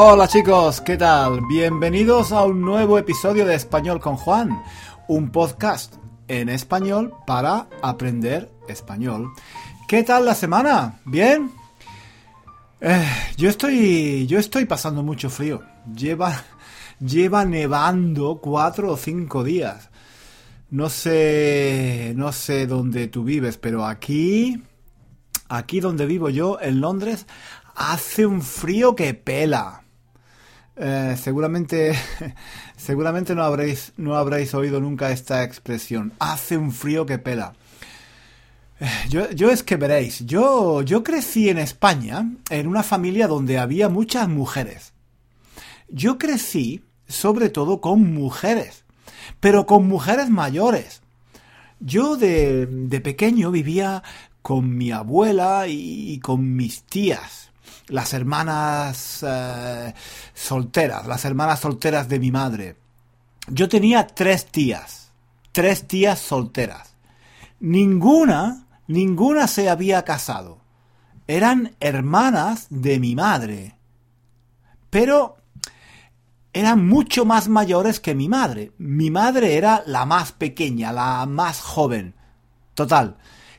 Hola chicos, ¿qué tal? Bienvenidos a un nuevo episodio de Español con Juan, un podcast en español para aprender español. ¿Qué tal la semana? ¿Bien? Eh, yo estoy. Yo estoy pasando mucho frío. Lleva. Lleva nevando cuatro o cinco días. No sé. No sé dónde tú vives, pero aquí. Aquí donde vivo yo, en Londres, hace un frío que pela. Eh, seguramente, seguramente no habréis, no habréis oído nunca esta expresión. Hace un frío que pela. Eh, yo, yo, es que veréis, yo, yo crecí en España en una familia donde había muchas mujeres. Yo crecí sobre todo con mujeres, pero con mujeres mayores. Yo de, de pequeño vivía con mi abuela y con mis tías las hermanas eh, solteras, las hermanas solteras de mi madre. Yo tenía tres tías, tres tías solteras. Ninguna, ninguna se había casado. Eran hermanas de mi madre. Pero eran mucho más mayores que mi madre. Mi madre era la más pequeña, la más joven. Total,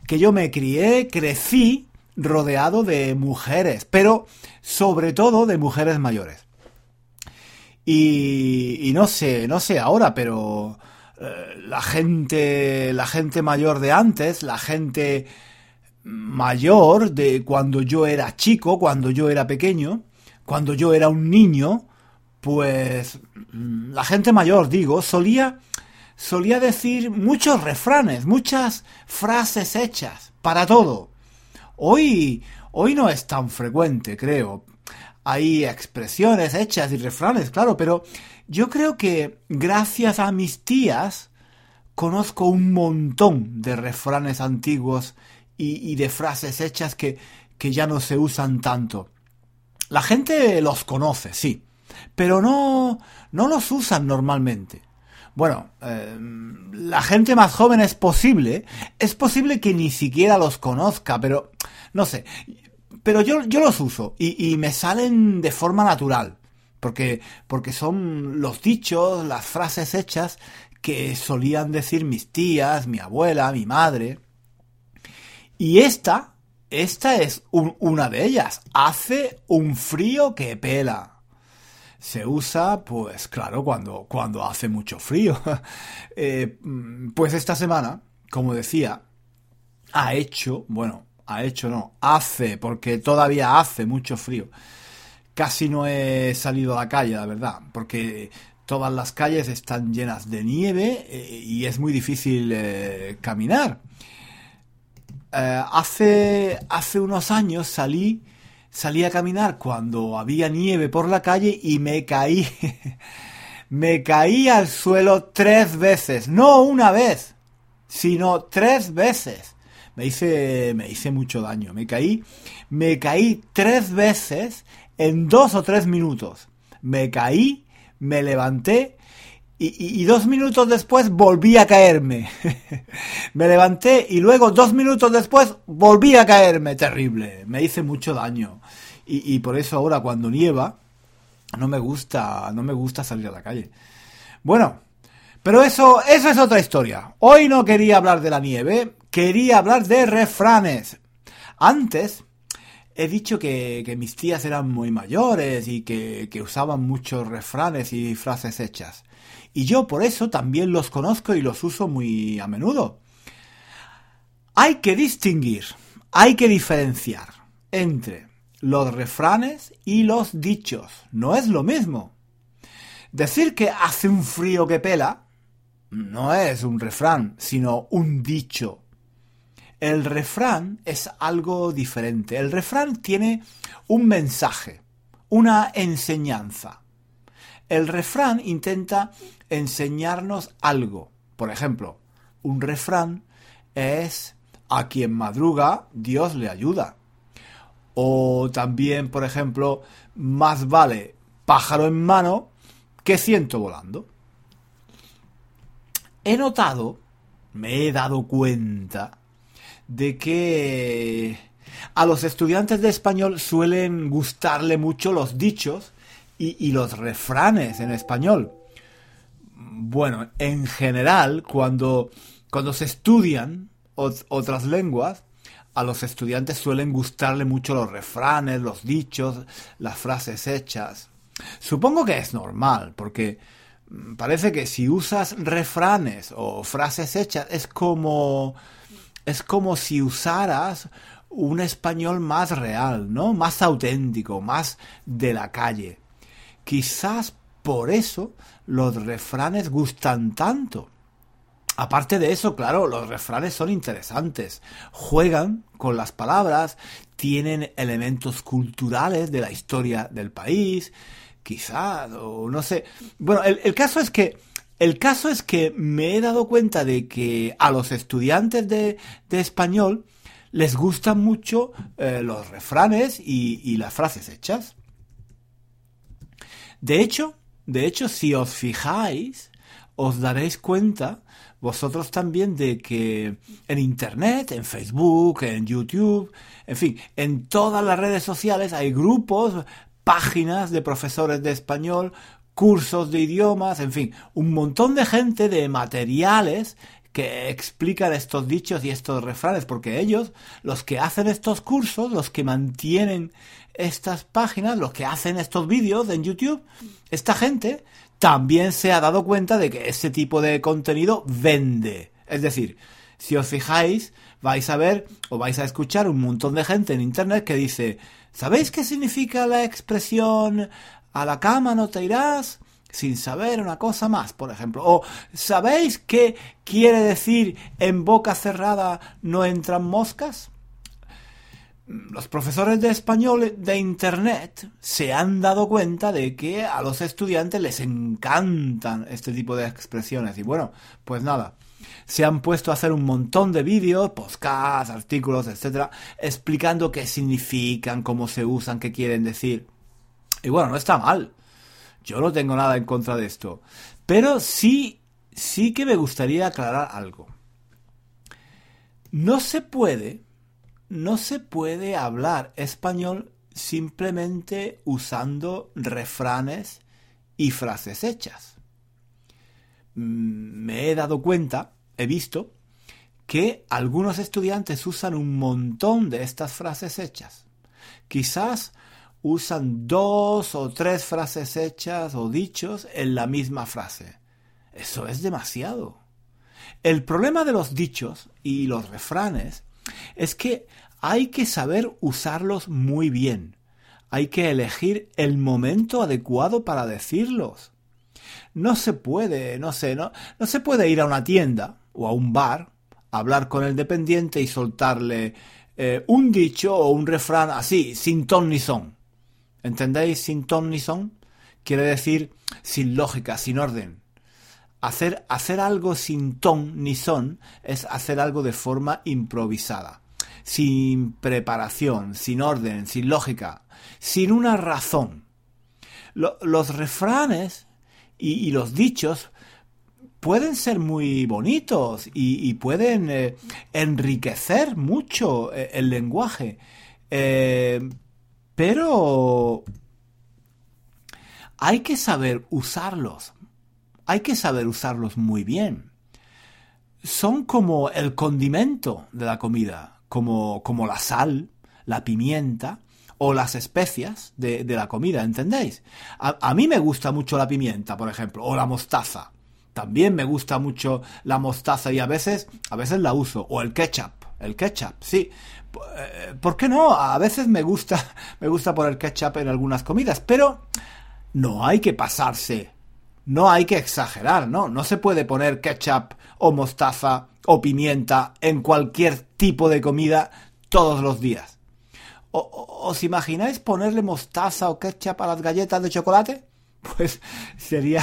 que yo me crié, crecí rodeado de mujeres, pero sobre todo de mujeres mayores. Y, no sé, no sé ahora, pero eh, la gente, la gente mayor de antes, la gente mayor de cuando yo era chico, cuando yo era pequeño, cuando yo era un niño, pues mm, la gente mayor, digo, solía solía decir muchos refranes, muchas frases hechas para todo. Hoy, hoy no es tan frecuente, creo. Hay expresiones hechas y refranes, claro, pero yo creo que gracias a mis tías conozco un montón de refranes antiguos y, de frases hechas que, que ya no se usan tanto. La gente los conoce, sí, pero no, no los usan normalmente. Bueno, eh, la gente más joven es posible, es posible que ni siquiera los conozca, pero no sé. Pero yo, yo los uso y, me salen de forma natural, porque, porque son los dichos, las frases hechas que solían decir mis tías, mi abuela, mi madre. Y esta, esta es una de ellas. Hace un frío que pela se usa, pues claro, cuando, cuando hace mucho frío. Eh, pues esta semana, como decía, ha hecho, bueno, ha hecho no, hace, porque todavía hace mucho frío. Casi no he salido a la calle, la verdad, porque todas las calles están llenas de nieve eh, y es muy difícil eh, caminar. hace, hace unos años salí salí a caminar cuando había nieve por la calle y me caí. me caí al suelo tres veces. No una vez, sino tres veces. Me hice, me hice mucho daño. Me caí, me caí tres veces en dos o tres minutos. Me caí, me levanté y, dos minutos después volví a caerme. me levanté y luego dos minutos después volví a caerme. Terrible. Me hice mucho daño. Y, por eso ahora cuando nieva no me gusta, no me gusta salir a la calle. Bueno, pero eso, eso es otra historia. Hoy no quería hablar de la nieve, quería hablar de refranes. Antes he dicho que, que mis tías eran muy mayores y que, que usaban muchos refranes y frases hechas y yo por eso también los conozco y los uso muy a menudo. Hay que distinguir, hay que diferenciar entre los refranes y los dichos. No es lo mismo. Decir que hace un frío que pela no es un refrán, sino un dicho. El refrán es algo diferente. El refrán tiene un mensaje, una enseñanza. El refrán intenta enseñarnos algo. Por ejemplo, un refrán es a quien madruga, Dios le ayuda. O también, por ejemplo, más vale pájaro en mano que ciento volando. He notado, me he dado cuenta, de que a los estudiantes de español suelen gustarle mucho los dichos y, los refranes en español. Bueno, en general, cuando, cuando se estudian otras lenguas, a los estudiantes suelen gustarle mucho los refranes, los dichos, las frases hechas. Supongo que es normal, porque mm, parece que si usas refranes o frases hechas es como es como si usaras un español más real, ¿no? Más auténtico, más de la calle. Quizás por eso los refranes gustan tanto. Aparte de eso, claro, los refranes son interesantes. Juegan con las palabras, tienen elementos culturales de la historia del país, quizás, o no sé. Bueno, el, caso es que el caso es que me he dado cuenta de que a los estudiantes de, español les gustan mucho eh, los refranes y, las frases hechas. De hecho, de hecho, si os fijáis, os daréis cuenta vosotros también de que en Internet, en Facebook, en YouTube, en fin, en todas las redes sociales hay grupos, páginas de profesores de español, cursos de idiomas, en fin, un montón de gente de materiales que explican estos dichos y estos refranes, porque ellos, los que hacen estos cursos, los que mantienen estas páginas, los que hacen estos vídeos en YouTube, esta gente también se ha dado cuenta de que ese tipo de contenido vende. Es decir, si os fijáis, vais a ver o vais a escuchar un montón de gente en Internet que dice, ¿sabéis qué significa la expresión a la cama no te irás? sin saber una cosa más, por ejemplo. O ¿sabéis qué quiere decir en boca cerrada no entran moscas? Los profesores de español de Internet se han dado cuenta de que a los estudiantes les encantan este tipo de expresiones. Y bueno, pues nada, se han puesto a hacer un montón de vídeos, podcasts, artículos, etcétera, explicando qué significan, cómo se usan, qué quieren decir. Y bueno, no está mal. Yo no tengo nada en contra de esto. Pero sí, sí que me gustaría aclarar algo. No se puede no se puede hablar español simplemente usando refranes y frases hechas. Mm, me he dado cuenta, he visto, que algunos estudiantes usan un montón de estas frases hechas. Quizás usan dos o tres frases hechas o dichos en la misma frase. Eso es demasiado. El problema de los dichos y los refranes es que hay que saber usarlos muy bien. Hay que elegir el momento adecuado para decirlos. No se puede, no sé, no, no se puede ir a una tienda o a un bar, hablar con el dependiente y soltarle eh, un dicho o un refrán así, sin ton ni son. ¿Entendéis? Sin ton ni son. Quiere decir sin lógica, sin orden. Hacer, hacer algo sin ton ni son es hacer algo de forma improvisada sin preparación, sin orden, sin lógica, sin una razón. los refranes y, los dichos pueden ser muy bonitos y, pueden eh, enriquecer mucho eh, el lenguaje. Eh, pero hay que saber usarlos. Hay que saber usarlos muy bien. Son como el condimento de la comida como, como la sal, la pimienta o las especias de, la comida, ¿entendéis? A, mí me gusta mucho la pimienta, por ejemplo, o la mostaza. También me gusta mucho la mostaza y a veces, a veces la uso. O el ketchup. El ketchup, sí. Eh, ¿Por qué no? A veces me gusta, me gusta poner ketchup en algunas comidas, pero no hay que pasarse. No hay que exagerar, ¿no? No se puede poner ketchup o mostaza o pimienta en cualquier tipo de comida todos los días. ¿Os imagináis ponerle mostaza o ketchup a las galletas de chocolate? Pues sería,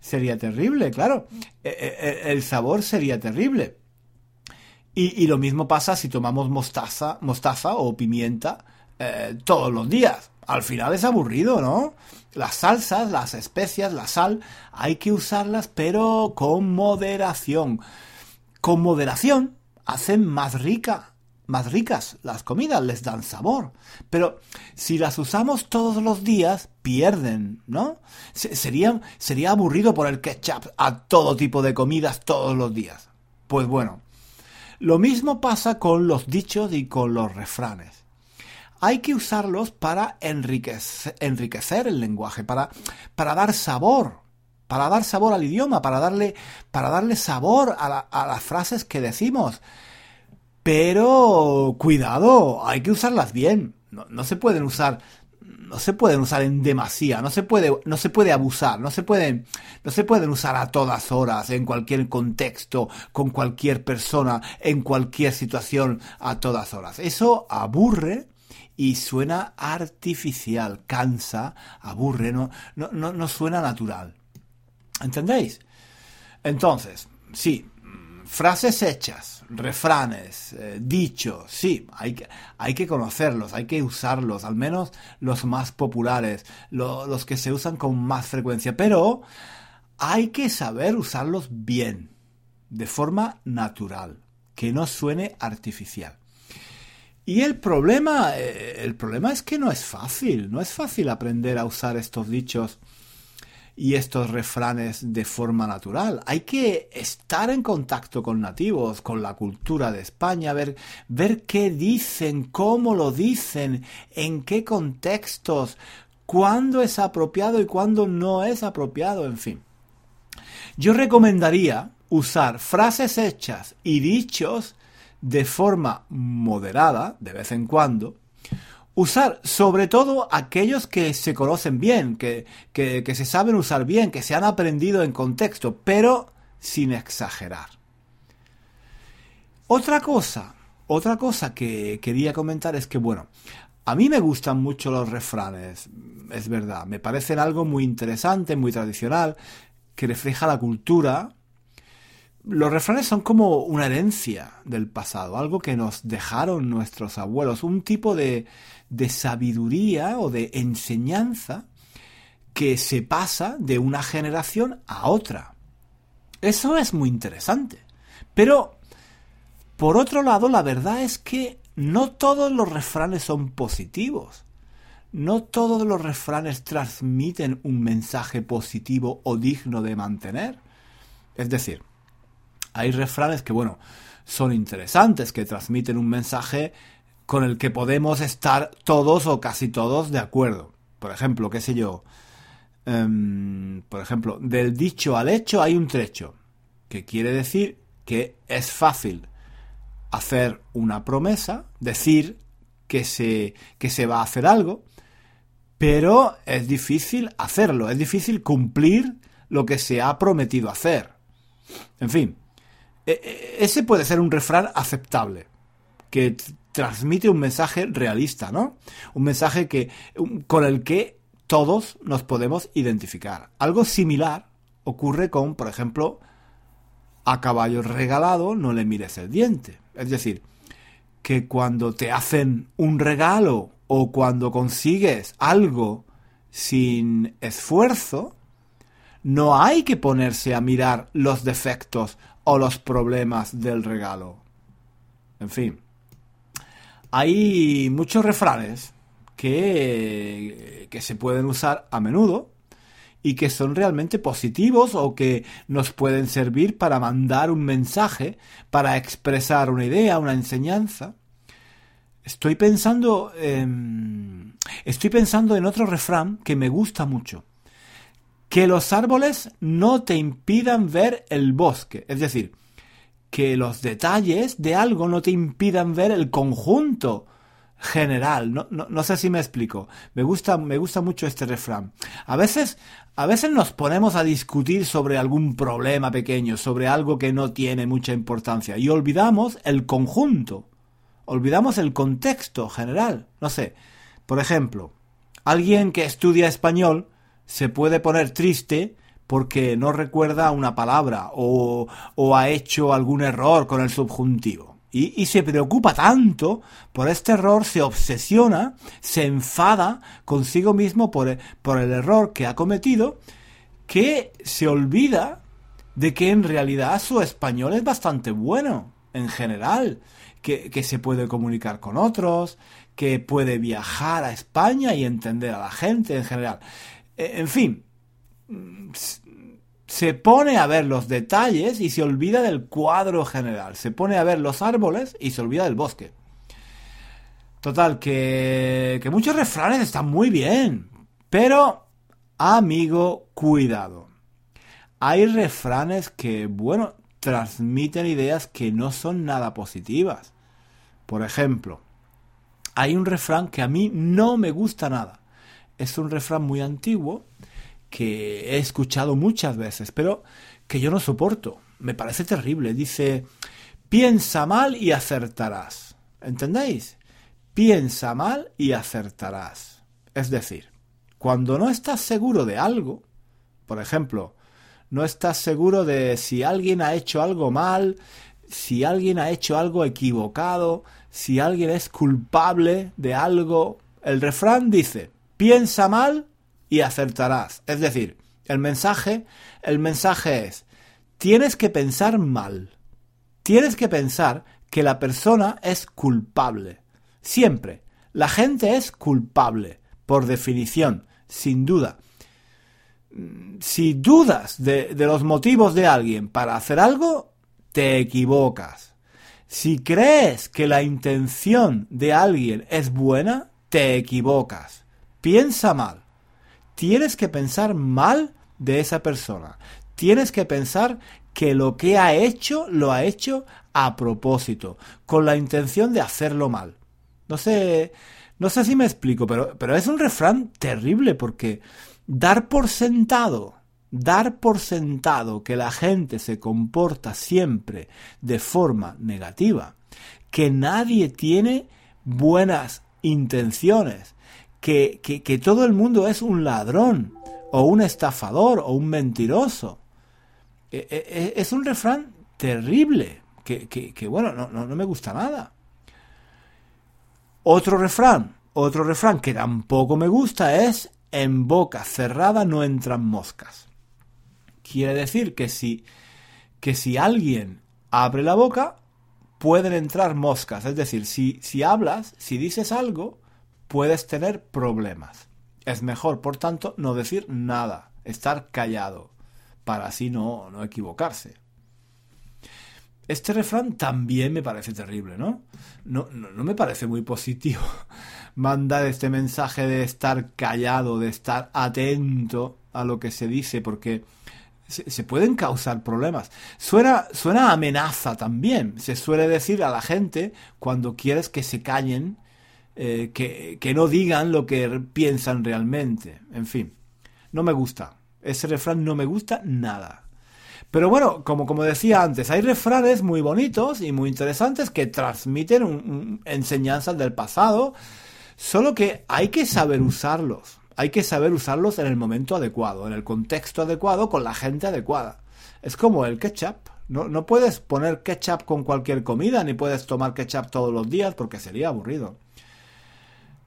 sería terrible, claro. E, e, e, el sabor sería terrible. Y, lo mismo pasa si tomamos mostaza, mostaza o pimienta eh, todos los días. Al final es aburrido, ¿no? Las salsas, las especias, la sal, hay que usarlas pero con moderación con moderación hacen más rica más ricas las comidas, les dan sabor. Pero si las usamos todos los días, pierden, ¿no? Sería, sería aburrido poner ketchup a todo tipo de comidas todos los días. Pues bueno, lo mismo pasa con los dichos y con los refranes. Hay que usarlos para enriquecer, el lenguaje, para, dar sabor, para dar sabor al idioma, para darle, sabor a, las frases que decimos. Pero cuidado, hay que usarlas bien. No, se pueden usar no se pueden usar en demasía, no se puede, no se puede abusar, no se pueden usar a todas horas, en cualquier contexto, con cualquier persona, en cualquier situación, a todas horas. Eso aburre y suena artificial, cansa, aburre, no, no, no, no suena natural. ¿Entendéis? Entonces, sí, frases hechas, refranes, eh, dichos, sí, hay que, hay que conocerlos, hay que usarlos, al menos los más populares, los que se usan con más frecuencia, pero hay que saber usarlos bien, de forma natural, que no suene artificial. Y el problema, eh, el problema es que no es fácil, no es fácil aprender a usar estos dichos y estos refranes de forma natural. Hay que estar en contacto con nativos, con la cultura de España, ver, ver qué dicen, cómo lo dicen, en qué contextos, cuándo es apropiado y cuándo no es apropiado, en fin. Yo recomendaría usar frases hechas y dichos de forma moderada, de vez en cuando, usar sobre todo aquellos que se conocen bien, que, que, se saben usar bien, que se han aprendido en contexto, pero sin exagerar. Otra cosa, otra cosa que quería comentar es que, bueno, a mí me gustan mucho los refranes, es verdad, me parecen algo muy interesante, muy tradicional, que refleja la cultura los refranes son como una herencia del pasado, algo que nos dejaron nuestros abuelos, un tipo de, de sabiduría o de enseñanza que se pasa de una generación a otra. Eso es muy interesante. Pero, por otro lado, la verdad es que no todos los refranes son positivos. No todos los refranes transmiten un mensaje positivo o digno de mantener. Es decir, hay refranes que, bueno, son interesantes, que transmiten un mensaje con el que podemos estar todos o casi todos de acuerdo. Por ejemplo, qué sé yo, em, por ejemplo, del dicho al hecho hay un trecho, que quiere decir que es fácil hacer una promesa, decir que se, que se va a hacer algo, pero es difícil hacerlo, es difícil cumplir lo que se ha prometido hacer. En fin, ese puede ser un refrán aceptable, que transmite un mensaje realista, ¿no? Un mensaje que, con el que todos nos podemos identificar. Algo similar ocurre con, por ejemplo, a caballo regalado no le mires el diente. Es decir, que cuando te hacen un regalo o cuando consigues algo sin esfuerzo, no hay que ponerse a mirar los defectos o los problemas del regalo. En fin, hay muchos refranes que, que se pueden usar a menudo y que son realmente positivos o que nos pueden servir para mandar un mensaje, para expresar una idea, una enseñanza. Estoy pensando, estoy pensando en otro refrán que me gusta mucho que los árboles no te impidan ver el bosque. Es decir, que los detalles de algo no te impidan ver el conjunto general. No, no, sé si me explico. Me gusta, me gusta mucho este refrán. A veces, a veces nos ponemos a discutir sobre algún problema pequeño, sobre algo que no tiene mucha importancia, y olvidamos el conjunto. Olvidamos el contexto general. No sé. Por ejemplo, alguien que estudia español se puede poner triste porque no recuerda una palabra o, o ha hecho algún error con el subjuntivo. Y, y, se preocupa tanto por este error, se obsesiona, se enfada consigo mismo por, por el error que ha cometido, que se olvida de que en realidad su español es bastante bueno, en general, que, que se puede comunicar con otros, que puede viajar a España y entender a la gente en general. Eh, en fin, se pone a ver los detalles y se olvida del cuadro general. Se pone a ver los árboles y se olvida del bosque. Total, que, que muchos refranes están muy bien. Pero, amigo, cuidado. Hay refranes que, bueno, transmiten ideas que no son nada positivas. Por ejemplo, hay un refrán que a mí no me gusta nada. Es un refrán muy antiguo que he escuchado muchas veces, pero que yo no soporto. Me parece terrible. Dice, piensa mal y acertarás. ¿Entendéis? Piensa mal y acertarás. Es decir, cuando no estás seguro de algo, por ejemplo, no estás seguro de si alguien ha hecho algo mal, si alguien ha hecho algo equivocado, si alguien es culpable de algo, el refrán dice, piensa mal y acertarás. Es decir, el mensaje, el mensaje es, tienes que pensar mal. Tienes que pensar que la persona es culpable. Siempre. La gente es culpable, por definición, sin duda. Si dudas de, de los motivos de alguien para hacer algo, te equivocas. Si crees que la intención de alguien es buena, te equivocas. Piensa mal tienes que pensar mal de esa persona. Tienes que pensar que lo que ha hecho lo ha hecho a propósito, con la intención de hacerlo mal. No sé, no sé si me explico, pero, pero es un refrán terrible porque dar por sentado, dar por sentado que la gente se comporta siempre de forma negativa, que nadie tiene buenas intenciones, que, todo el mundo es un ladrón, o un estafador, o un mentiroso. E, e, e, es un refrán terrible, que, bueno, no, no, me gusta nada. Otro refrán, otro refrán que tampoco me gusta es en boca cerrada no entran moscas. Quiere decir que si, que si alguien abre la boca, pueden entrar moscas. Es decir, si, si hablas, si dices algo, puedes tener problemas. Es mejor, por tanto, no decir nada, estar callado, para así no, no equivocarse. Este refrán también me parece terrible, ¿no? No, no, me parece muy positivo mandar este mensaje de estar callado, de estar atento a lo que se dice, porque se, pueden causar problemas. Suena, suena amenaza también. Se suele decir a la gente cuando quieres que se callen eh, que, no digan lo que piensan realmente. En fin, no me gusta. Ese refrán no me gusta nada. Pero bueno, como, como decía antes, hay refranes muy bonitos y muy interesantes que transmiten enseñanzas del pasado, solo que hay que saber usarlos. Hay que saber usarlos en el momento adecuado, en el contexto adecuado, con la gente adecuada. Es como el ketchup. No, no puedes poner ketchup con cualquier comida, ni puedes tomar ketchup todos los días porque sería aburrido.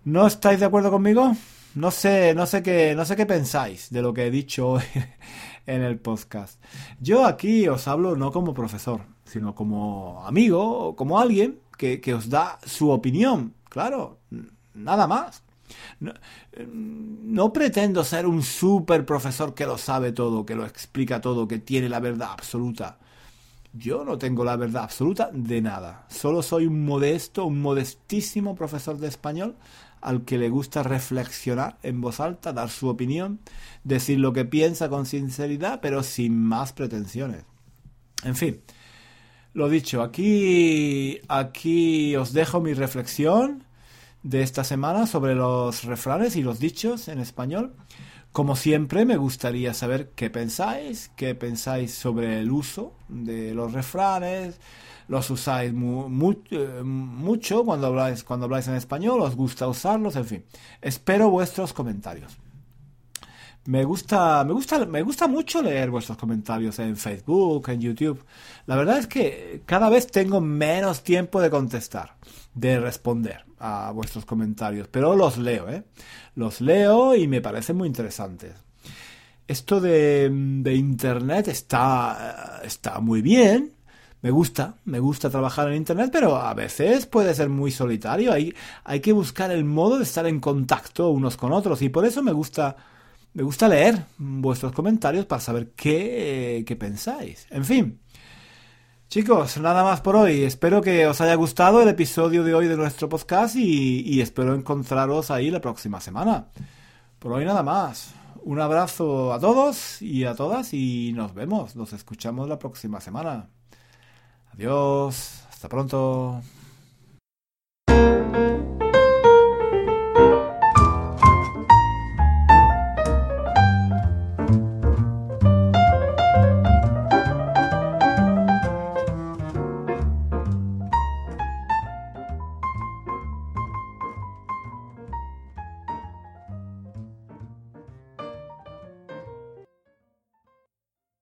¿No estáis de acuerdo conmigo? No sé, no sé qué, no sé qué pensáis de lo que he dicho en el podcast. Yo aquí os hablo no como profesor, sino como amigo, como alguien que, que os da su opinión. Claro, nada más. No, no, pretendo ser un super profesor que lo sabe todo, que lo explica todo, que tiene la verdad absoluta. Yo no tengo la verdad absoluta de nada. Solo soy un modesto, un modestísimo profesor de español al que le gusta reflexionar en voz alta, dar su opinión, decir lo que piensa con sinceridad, pero sin más pretensiones. En fin, lo dicho, aquí, aquí os dejo mi reflexión de esta semana sobre los refranes y los dichos en español. Como siempre, me gustaría saber qué pensáis, qué pensáis sobre el uso de los refranes, los usáis eh, mucho cuando habláis, cuando habláis en español, os gusta usarlos, en fin. Espero vuestros comentarios. Me gusta, me gusta, me gusta mucho leer vuestros comentarios en Facebook, en YouTube. La verdad es que cada vez tengo menos tiempo de contestar, de responder a vuestros comentarios, pero los leo, ¿eh? Los leo y me parecen muy interesantes. Esto de, de internet está, está muy bien, me gusta, me gusta trabajar en Internet, pero a veces puede ser muy solitario. Hay, hay que buscar el modo de estar en contacto unos con otros y por eso me gusta, me gusta leer vuestros comentarios para saber qué, qué pensáis. En fin. Chicos, nada más por hoy. Espero que os haya gustado el episodio de hoy de nuestro podcast y, y espero encontraros ahí la próxima semana. Por hoy nada más. Un abrazo a todos y a todas y nos vemos, nos escuchamos la próxima semana. Adiós, hasta pronto.